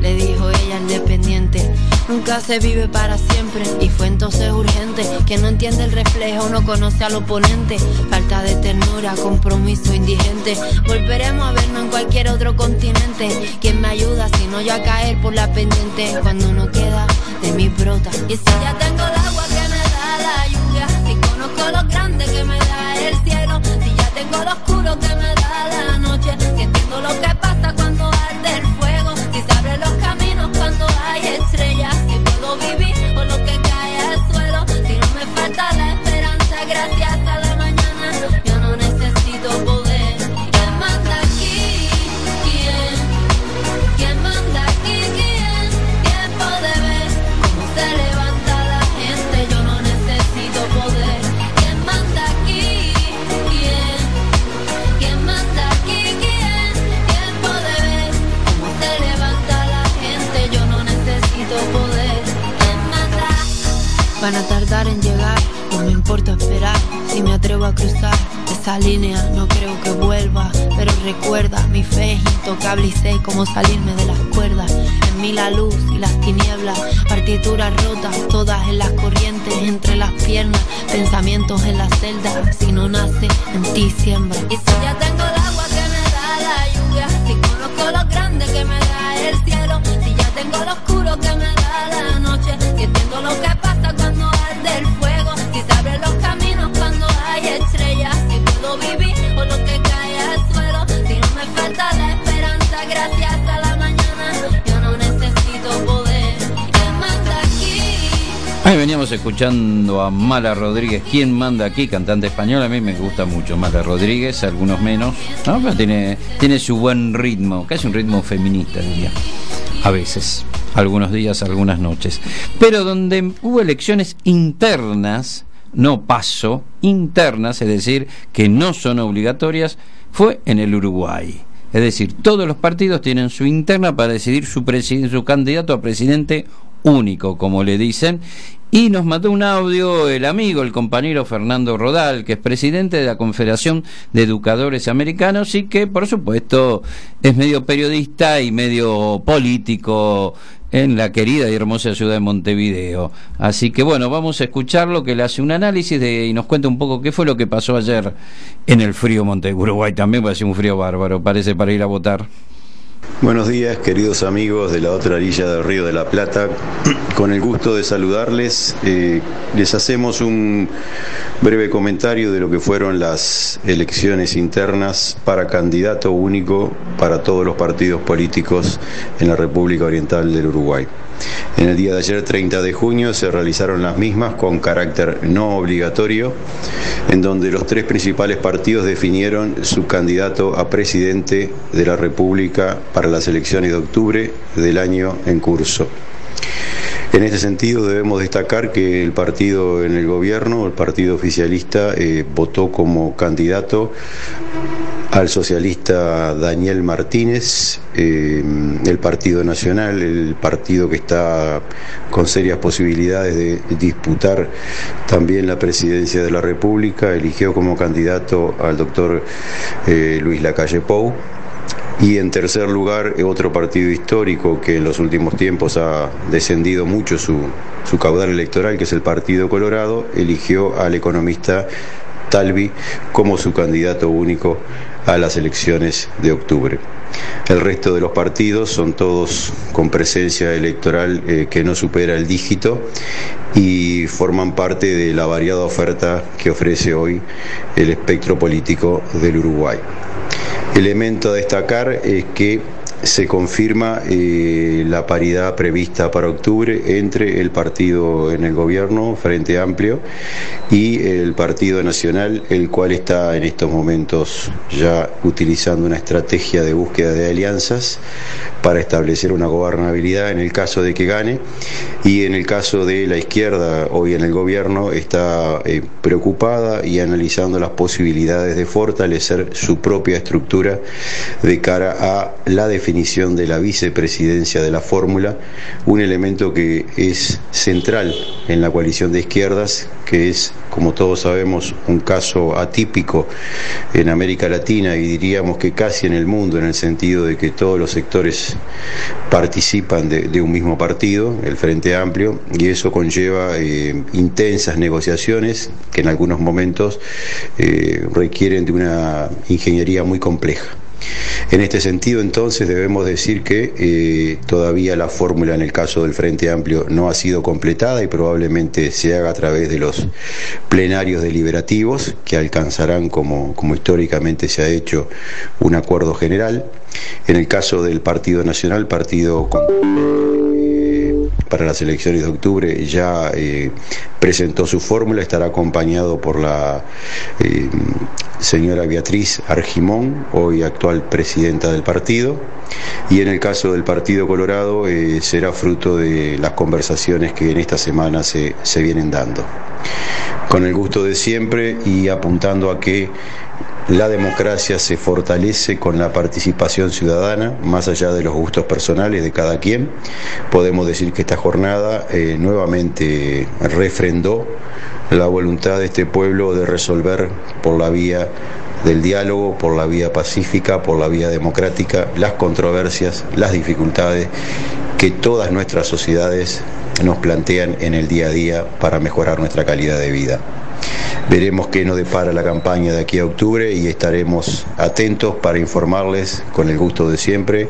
Le dijo ella al dependiente. Nunca se vive para siempre y fue entonces urgente. Que no entiende el reflejo, no conoce al oponente. Falta de ternura, compromiso indigente. Volveremos a vernos en cualquier otro continente. ¿Quién me ayuda si no yo a caer por la pendiente? Cuando no queda de mi brota. Y si ya tengo el agua que me da la lluvia, si conozco lo grande que me da el cielo, si ya tengo lo oscuro que es intocable y cómo salirme de las cuerdas. En mí la luz y las tinieblas, partituras rotas, todas en las corrientes, entre las piernas, pensamientos en la celda. Si no nace, en ti siembra. Y si ya tengo el agua que me da la lluvia, si conozco lo grande que me da el cielo, si ya tengo lo Ahí veníamos escuchando a Mala Rodríguez, ¿quién manda aquí? Cantante española, a mí me gusta mucho Mala Rodríguez, algunos menos, ¿no? Pero tiene, tiene su buen ritmo, casi un ritmo feminista, diría. A veces, algunos días, algunas noches. Pero donde hubo elecciones internas, no paso, internas, es decir, que no son obligatorias, fue en el Uruguay. Es decir, todos los partidos tienen su interna para decidir su, su candidato a presidente único, como le dicen. Y nos mandó un audio el amigo, el compañero Fernando Rodal, que es presidente de la Confederación de Educadores Americanos y que, por supuesto, es medio periodista y medio político en la querida y hermosa ciudad de Montevideo. Así que bueno, vamos a escucharlo, que le hace un análisis de, y nos cuenta un poco qué fue lo que pasó ayer en el frío Monte Uruguay también, va a ser un frío bárbaro, parece para ir a votar. Buenos días, queridos amigos de la otra orilla del Río de la Plata. Con el gusto de saludarles, eh, les hacemos un breve comentario de lo que fueron las elecciones internas para candidato único para todos los partidos políticos en la República Oriental del Uruguay. En el día de ayer, 30 de junio, se realizaron las mismas con carácter no obligatorio, en donde los tres principales partidos definieron su candidato a presidente de la República para las elecciones de octubre del año en curso. En este sentido debemos destacar que el partido en el gobierno, el partido oficialista, eh, votó como candidato al socialista Daniel Martínez, eh, el Partido Nacional, el partido que está con serias posibilidades de disputar también la presidencia de la República, eligió como candidato al doctor eh, Luis Lacalle Pou. Y en tercer lugar, eh, otro partido histórico que en los últimos tiempos ha descendido mucho su, su caudal electoral, que es el Partido Colorado, eligió al economista Talvi como su candidato único a las elecciones de octubre. El resto de los partidos son todos con presencia electoral eh, que no supera el dígito y forman parte de la variada oferta que ofrece hoy el espectro político del Uruguay. Elemento a destacar es que se confirma eh, la paridad prevista para octubre entre el partido en el gobierno, Frente Amplio, y el Partido Nacional, el cual está en estos momentos ya utilizando una estrategia de búsqueda de alianzas para establecer una gobernabilidad en el caso de que gane, y en el caso de la izquierda, hoy en el gobierno, está eh, preocupada y analizando las posibilidades de fortalecer su propia estructura de cara a la definición de la vicepresidencia de la fórmula, un elemento que es central en la coalición de izquierdas, que es, como todos sabemos, un caso atípico en América Latina y diríamos que casi en el mundo, en el sentido de que todos los sectores participan de, de un mismo partido, el Frente Amplio, y eso conlleva eh, intensas negociaciones que en algunos momentos eh, requieren de una ingeniería muy compleja. En este sentido, entonces, debemos decir que eh, todavía la fórmula en el caso del Frente Amplio no ha sido completada y probablemente se haga a través de los plenarios deliberativos que alcanzarán, como, como históricamente se ha hecho, un acuerdo general. En el caso del Partido Nacional, partido con para las elecciones de octubre ya eh, presentó su fórmula, estará acompañado por la eh, señora Beatriz Argimón, hoy actual presidenta del partido, y en el caso del Partido Colorado eh, será fruto de las conversaciones que en esta semana se, se vienen dando. Con el gusto de siempre y apuntando a que la democracia se fortalece con la participación ciudadana, más allá de los gustos personales de cada quien. Podemos decir que esta jornada eh, nuevamente refrendó la voluntad de este pueblo de resolver por la vía del diálogo, por la vía pacífica, por la vía democrática, las controversias, las dificultades que todas nuestras sociedades nos plantean en el día a día para mejorar nuestra calidad de vida. Veremos qué nos depara la campaña de aquí a octubre y estaremos atentos para informarles con el gusto de siempre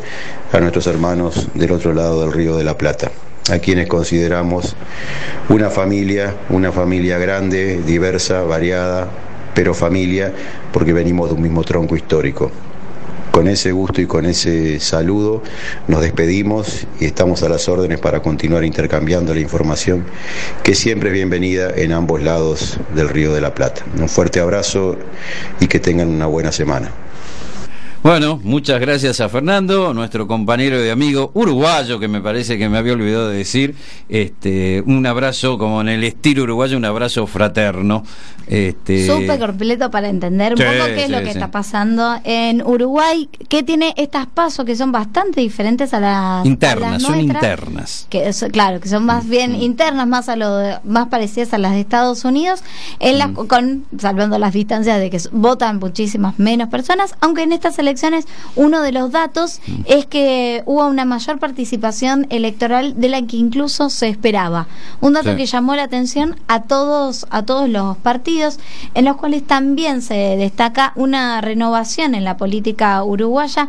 a nuestros hermanos del otro lado del Río de la Plata a quienes consideramos una familia, una familia grande, diversa, variada, pero familia porque venimos de un mismo tronco histórico. Con ese gusto y con ese saludo nos despedimos y estamos a las órdenes para continuar intercambiando la información que siempre es bienvenida en ambos lados del Río de la Plata. Un fuerte abrazo y que tengan una buena semana. Bueno, muchas gracias a Fernando, nuestro compañero y amigo uruguayo, que me parece que me había olvidado de decir. Este, un abrazo, como en el estilo uruguayo, un abrazo fraterno. Este... Súper completo para entender un Sí, poco qué es sí, lo que sí. está pasando en Uruguay, que tiene estas pasos que son bastante diferentes a las a Internas, las son nuestras, internas. que claro, que son más bien internas, más a lo de- más parecidas a las de Estados Unidos, en las con salvando las distancias de que votan muchísimas menos personas, aunque en estas elecciones elecciones, uno de los datos Mm. es que hubo una mayor participación electoral de la que incluso se esperaba. Un dato Sí. que llamó la atención a todos, a todos los partidos, en los cuales también se destaca una renovación en la política uruguaya,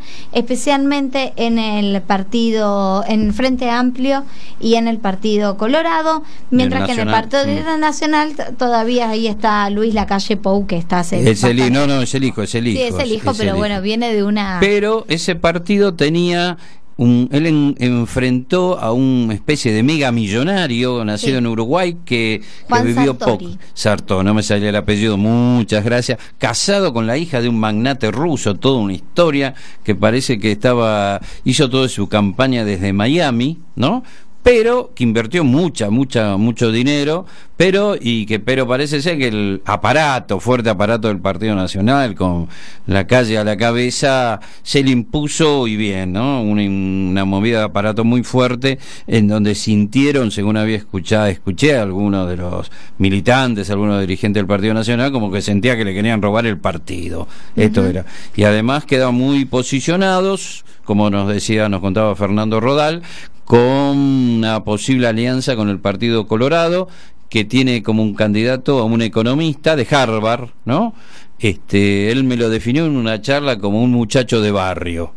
especialmente en el partido, en Frente Amplio y en el Partido Colorado, mientras que en el Nacional, Partido Nacional t- todavía ahí está Luis Lacalle Pou, que está hace Es el, no, no, es el hijo, es el hijo. Sí, es el hijo, es pero el bueno, hijo. viene de una... Pero ese partido tenía un, él en- enfrentó a una especie de mega millonario nacido Sí. en Uruguay que, vivió Sartori. poco. Sarto, no me salía el apellido, muchas gracias. Casado con la hija de un magnate ruso, toda una historia que parece que estaba hizo toda su campaña desde Miami, ¿no? Pero que invirtió mucha, mucha, mucho dinero, pero y que pero parece ser que el aparato, fuerte aparato del Partido Nacional, con la calle a la cabeza, se le impuso y bien, ¿no? Una, una movida de aparato muy fuerte, en donde sintieron, según había escuchado, escuché a algunos de los militantes, algunos dirigentes del Partido Nacional, como que sentía que le querían robar el partido. Esto era. Y además quedaban muy posicionados, como nos decía, nos contaba Fernando Rodal, con una posible alianza con el Partido Colorado, que tiene como un candidato a un economista de Harvard, ¿no? Este, él me lo definió en una charla como un muchacho de barrio.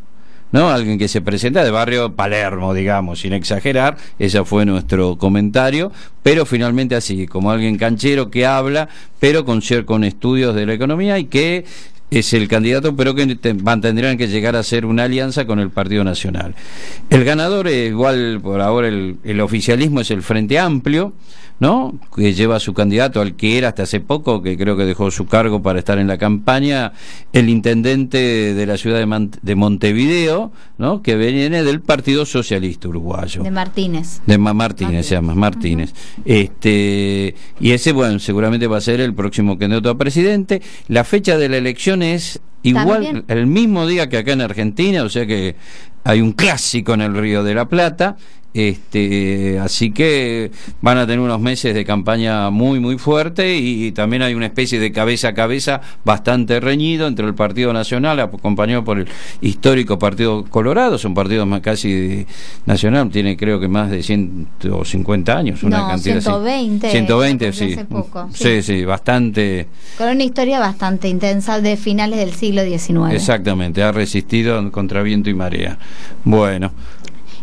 ¿no? Alguien que se presenta de barrio Palermo, digamos, sin exagerar, ese fue nuestro comentario, pero finalmente así, como alguien canchero que habla, pero con, con estudios de la economía y que es el candidato, pero que te- van- tendrían que llegar a ser una alianza con el Partido Nacional. El ganador, es igual por ahora el, el oficialismo es el Frente Amplio, ¿no? Que lleva a su candidato al que era hasta hace poco, que creo que dejó su cargo para estar en la campaña, el intendente de la ciudad de, Man- de Montevideo, ¿no? Que viene del Partido Socialista Uruguayo. de Martínez. De Ma- Martínez, se llama Martínez. Este y ese bueno, seguramente va a ser el próximo candidato a presidente. La fecha de la elección es igual También. el mismo día que acá en Argentina, o sea que hay un clásico en el Río de la Plata. Este, así que van a tener unos meses de campaña muy muy fuerte y, también hay una especie de cabeza a cabeza bastante reñido entre el Partido Nacional acompañado por el histórico Partido Colorado, son partidos más casi nacional, tiene creo que más de 150 años, una No, cantidad así. 120, 120, desde sí. hace poco, sí, sí. sí, bastante Con una historia bastante intensa de finales del siglo XIX. exactamente, ha resistido contra viento y marea. Bueno.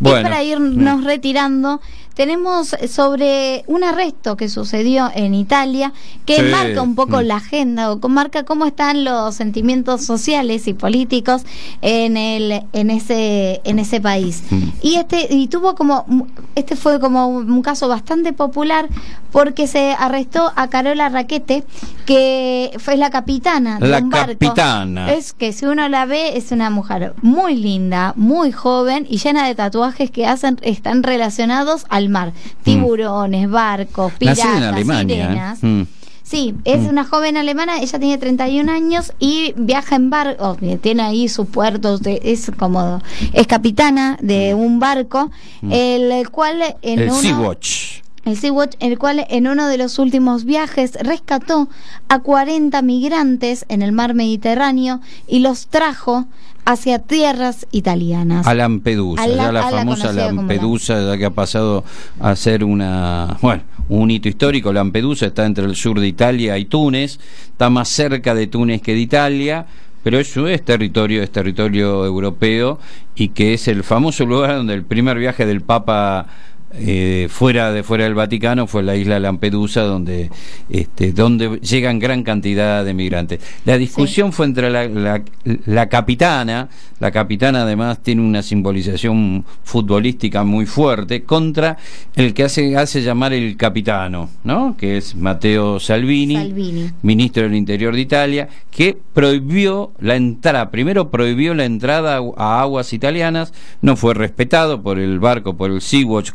Y Bueno. para irnos retirando, tenemos sobre un arresto que sucedió en Italia que Sí. marca un poco Mm. la agenda o marca cómo están los sentimientos sociales y políticos en el en ese en ese país. Mm. Y este y tuvo como este fue como un, un caso bastante popular porque se arrestó a Carola Raquete que fue la capitana de La un barco. capitana. Es que si uno la ve es una mujer muy linda, muy joven y llena de tatuajes que hacen están relacionados al mar. Tiburones, barcos, piratas, en Alemania. ¿eh? sirenas. Mm. Sí, es una joven alemana, ella tiene 31 años y viaja en barco, tiene ahí sus puertos, de- es como, es capitana de un barco, el cual en Mm. El uno- Sea-Watch. El Sea-Watch, el cual en uno de los últimos viajes rescató a 40 migrantes en el mar Mediterráneo y los trajo hacia tierras italianas. A Lampedusa, A la- ya la a la famosa como Lampedusa, ya que ha pasado a ser una, bueno, un hito histórico. Lampedusa está entre el sur de Italia y Túnez, está más cerca de Túnez que de Italia, pero eso es territorio, es territorio europeo y que es el famoso lugar donde el primer viaje del Papa eh, fuera de fuera del Vaticano fue la isla Lampedusa donde este donde llegan gran cantidad de migrantes. La discusión fue entre la, la, la capitana la capitana además tiene una simbolización futbolística muy fuerte contra el que hace hace llamar el capitano no que es Matteo Salvini, Salvini. ministro del Interior de Italia que prohibió la entrada primero prohibió la entrada a aguas italianas no fue respetado por el barco por el Sea-Watch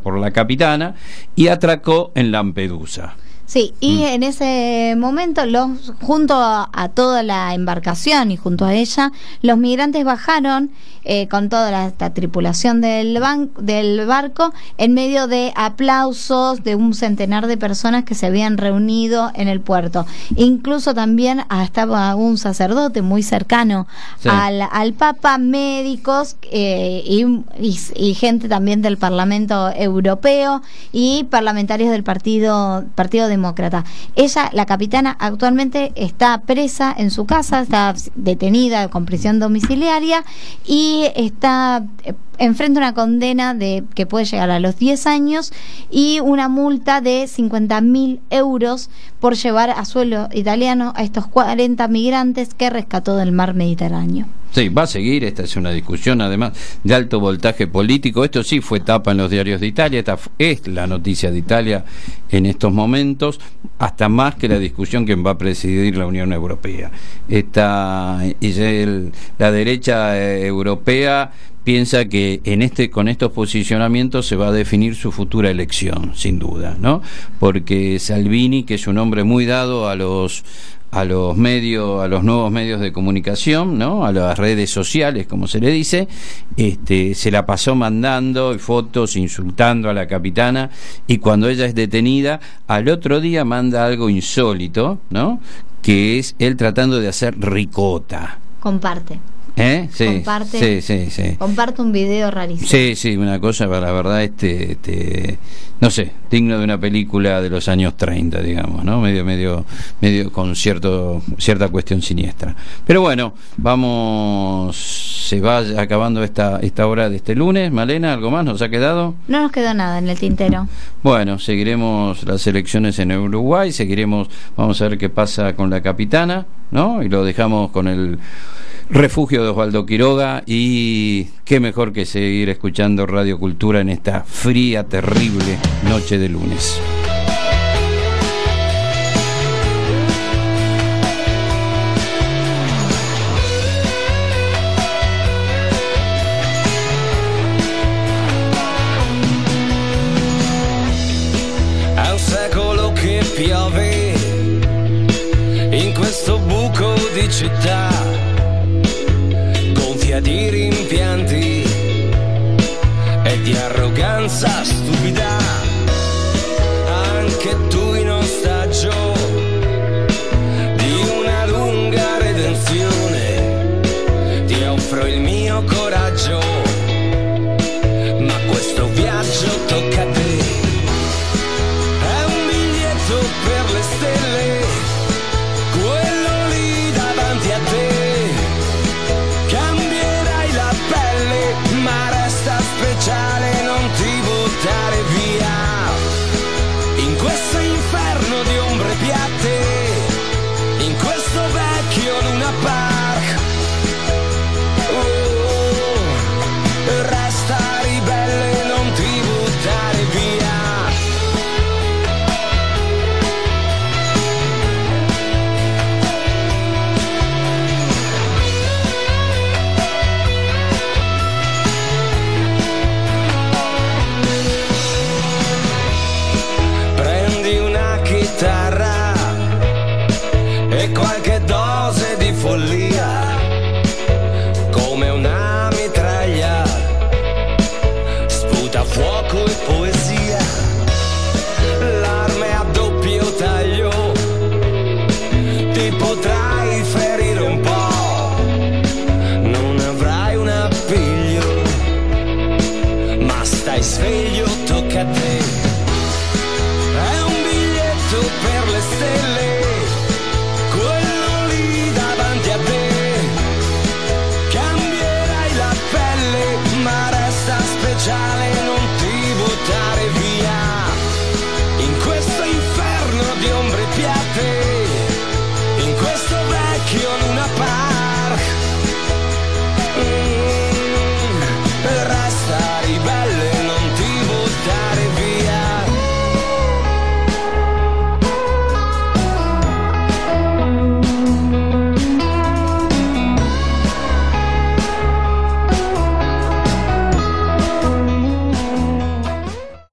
por la capitana y atracó en Lampedusa Sí, y en ese momento, los, junto a, a toda la embarcación y junto a ella, los migrantes bajaron eh, con toda la, esta tripulación del, ban- del barco en medio de aplausos de un centenar de personas que se habían reunido en el puerto. Incluso también estaba un sacerdote muy cercano Sí. al, al Papa, médicos eh, y, y- y gente también del Parlamento Europeo y parlamentarios del Partido, Partido Demócrata. Ella, la capitana, actualmente está presa en su casa, está detenida con prisión domiciliaria y está eh, enfrenta una condena de que puede llegar a los 10 años y una multa de 50 mil euros por llevar a suelo italiano a estos 40 migrantes que rescató del mar Mediterráneo. Sí, va a seguir, esta es una discusión además de alto voltaje político. Esto sí fue tapa en los diarios de Italia, esta es la noticia de Italia en estos momentos, hasta más que la discusión que va a presidir la Unión Europea. Esta, y la derecha eh, europea piensa que en este con estos posicionamientos se va a definir su futura elección, sin duda, ¿no? Porque Salvini, que es un hombre muy dado a los a los medios, a los nuevos medios de comunicación, ¿no? A las redes sociales, como se le dice, este, se la pasó mandando fotos, insultando a la capitana, y cuando ella es detenida, al otro día manda algo insólito, ¿no? Que es él tratando de hacer ricota. Comparte. ¿Eh? Sí, Comparte. sí, sí, sí. Comparte un video rarísimo. Sí, sí, una cosa, la verdad, este, este, no sé, digno de una película de los años 30, digamos, ¿no? Medio, medio, medio con cierto, cierta cuestión siniestra. Pero bueno, vamos, se va acabando esta, esta hora de este lunes. Malena, ¿algo más nos ha quedado? No nos quedó nada en el tintero. Bueno, seguiremos las elecciones en Uruguay, seguiremos, vamos a ver qué pasa con la capitana, ¿no? Y lo dejamos con el refugio de Osvaldo Quiroga y qué mejor que seguir escuchando Radio Cultura en esta fría, terrible noche de lunes. Un secolo piove in questo buco di città, rimpianti e di arroganza stupida. Anche tu in ostaggio di una lunga redenzione, ti offro il mio coraggio,